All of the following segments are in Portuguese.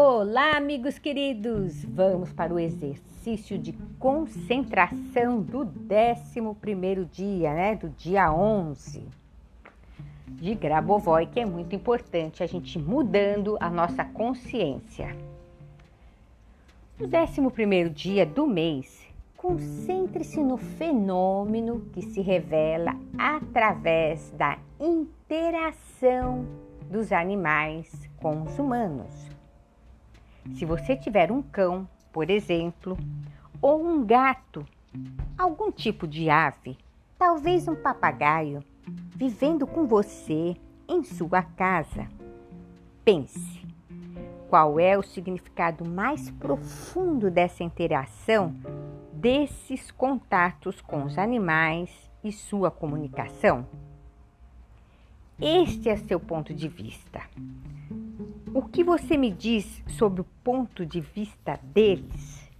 Olá, amigos queridos! Vamos para o exercício de concentração do 11 dia, né? Do dia 11 de Grabovoi, que é muito importante a gente mudando a nossa consciência. No 11 dia do mês, concentre-se no fenômeno que se revela através da interação dos animais com os humanos. Se você tiver um cão, por exemplo, ou um gato, algum tipo de ave, talvez um papagaio, vivendo com você em sua casa, pense: qual é o significado mais profundo dessa interação, desses contatos com os animais e sua comunicação? Este é seu ponto de vista. O que você me diz sobre o ponto de vista deles?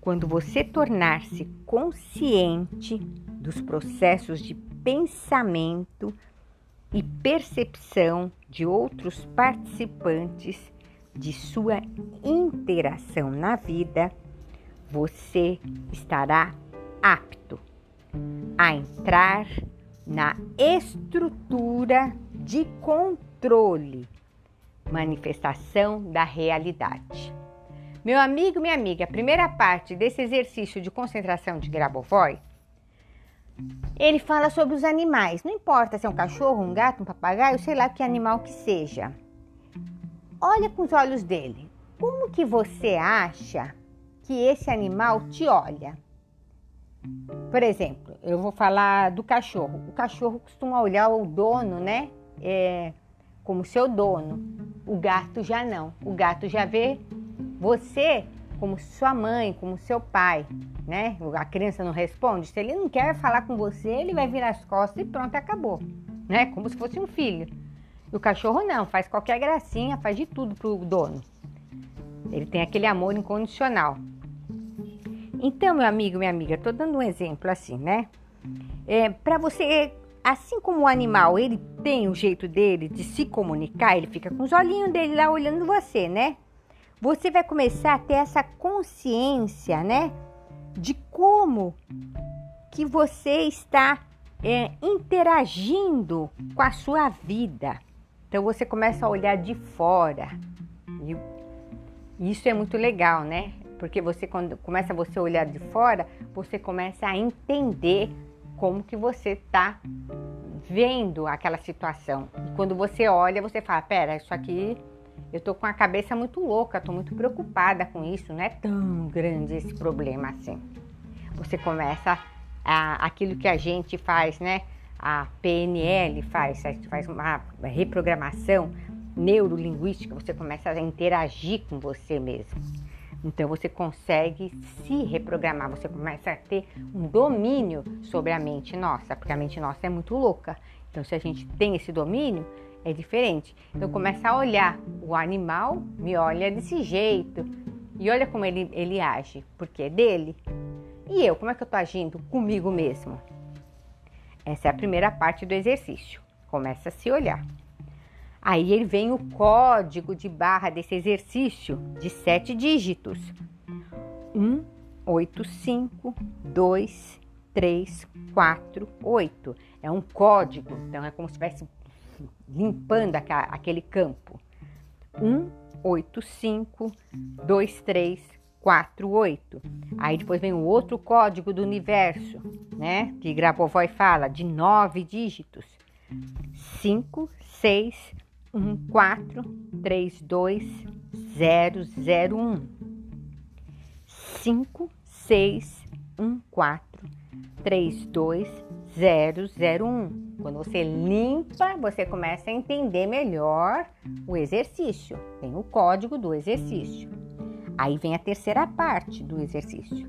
Quando você tornar-se consciente dos processos de pensamento e percepção de outros participantes de sua interação na vida, você estará apto a entrar na estrutura de controle, manifestação da realidade. Meu amigo, minha amiga, a primeira parte desse exercício de concentração de Grabovoi, ele fala sobre os animais. Não importa se é um cachorro, um gato, um papagaio, sei lá que animal que seja. Olha com os olhos dele. Como que você acha que esse animal te olha? Por exemplo, eu vou falar do cachorro. O cachorro costuma olhar o dono, né? É, como seu dono. O gato já não. O gato já vê você como sua mãe, como seu pai, né? A criança não responde. Se ele não quer falar com você, ele vai virar as costas e pronto, acabou, né? Como se fosse um filho. E o cachorro não, faz qualquer gracinha, faz de tudo pro dono. Ele tem aquele amor incondicional. Então, meu amigo, minha amiga, estou dando um exemplo assim, né? É, para você, assim como o animal, ele tem o jeito dele de se comunicar, ele fica com os olhinhos dele lá olhando você, né? Você vai começar a ter essa consciência, né? De como que você está é, interagindo com a sua vida. Então você começa a olhar de fora. E isso é muito legal, né? Porque você quando começa você a olhar de fora, você começa a entender como que você está vendo aquela situação. E quando você olha, você fala, pera, isso aqui eu tô com a cabeça muito louca, tô muito preocupada com isso, não é tão grande esse problema assim. Você começa a, aquilo que a gente faz, né? A PNL faz, a gente faz uma reprogramação neurolinguística, você começa a interagir com você mesmo. Então você consegue se reprogramar, você começa a ter um domínio sobre a mente nossa, porque a mente nossa é muito louca. Então se a gente tem esse domínio, é diferente. Então começa a olhar, o animal me olha desse jeito. E olha como ele, ele age, porque é dele. E eu, como é que eu estou agindo comigo mesmo? Essa é a primeira parte do exercício. Começa a se olhar. Aí ele vem o código de barra desse exercício de sete dígitos: 1, 8, 5, 2, 3, 4, 8. É um código, então é como se estivesse limpando aquele campo. 1, 8, 5, 2, 3, 4, 8. Aí depois vem o outro código do universo, né? Que Grabovoi fala, de nove dígitos. 5, 6, 1 4 3 2 0 0 1 5 6 1 4 3 2 0 0 1 Quando você limpa, você começa a entender melhor o exercício. Tem o código do exercício. Aí vem a terceira parte do exercício.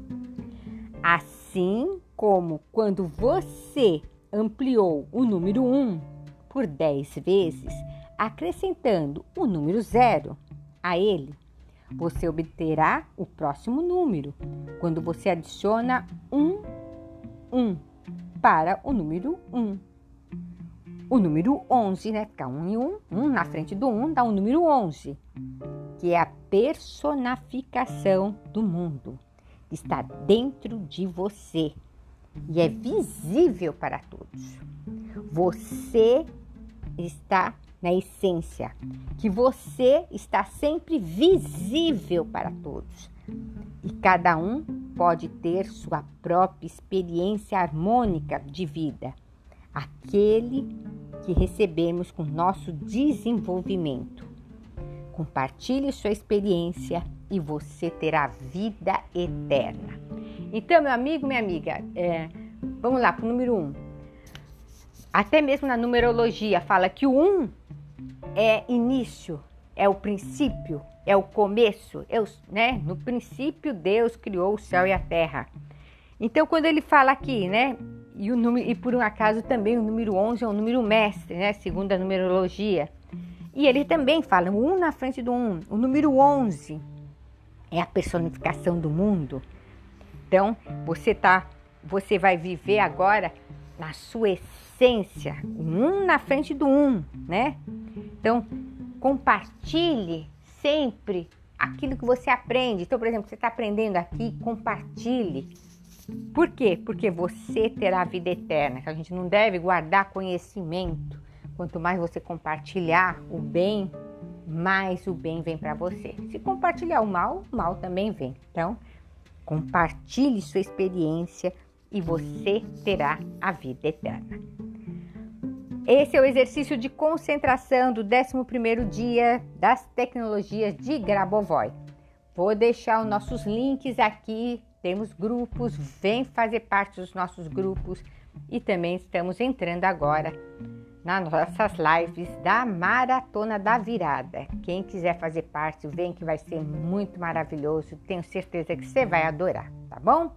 Assim como quando você ampliou o número 1 por 10 vezes, acrescentando o número zero a ele, você obterá o próximo número quando você adiciona um, um para o número 1. Um. o número 11, né? Fica um e um, um na frente do um dá o número 11, que é a personificação do mundo, está dentro de você e é visível para todos. Você está na essência, que você está sempre visível para todos. E cada um pode ter sua própria experiência harmônica de vida, aquele que recebemos com nosso desenvolvimento. Compartilhe sua experiência e você terá vida eterna. Então, meu amigo, minha amiga, é, vamos lá para o número um. Até mesmo na numerologia fala que o um é início, é o princípio, é o começo, o, né? No princípio Deus criou o céu e a terra. Então quando ele fala aqui, né? E, o número, e por um acaso também o número 11 é um número mestre, né? Segundo a numerologia. E ele também fala um na frente do um. O número 11 é a personificação do mundo. Então você tá, você vai viver agora na sua essência, um na frente do um, né? Então, compartilhe sempre aquilo que você aprende. Então, por exemplo, você está aprendendo aqui, compartilhe. Por quê? Porque você terá a vida eterna. A gente não deve guardar conhecimento. Quanto mais você compartilhar o bem, mais o bem vem para você. Se compartilhar o mal, o mal também vem. Então, compartilhe sua experiência e você terá a vida eterna. Esse é o exercício de concentração do 11º dia das tecnologias de Grabovoi. Vou deixar os nossos links aqui, temos grupos, vem fazer parte dos nossos grupos e também estamos entrando agora nas nossas lives da Maratona da Virada. Quem quiser fazer parte, vem que vai ser muito maravilhoso. Tenho certeza que você vai adorar, tá bom?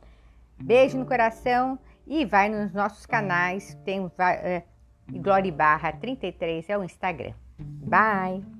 Beijo no coração e vai nos nossos canais. Tem é, e Glória Barra 33 é o Instagram. Bye!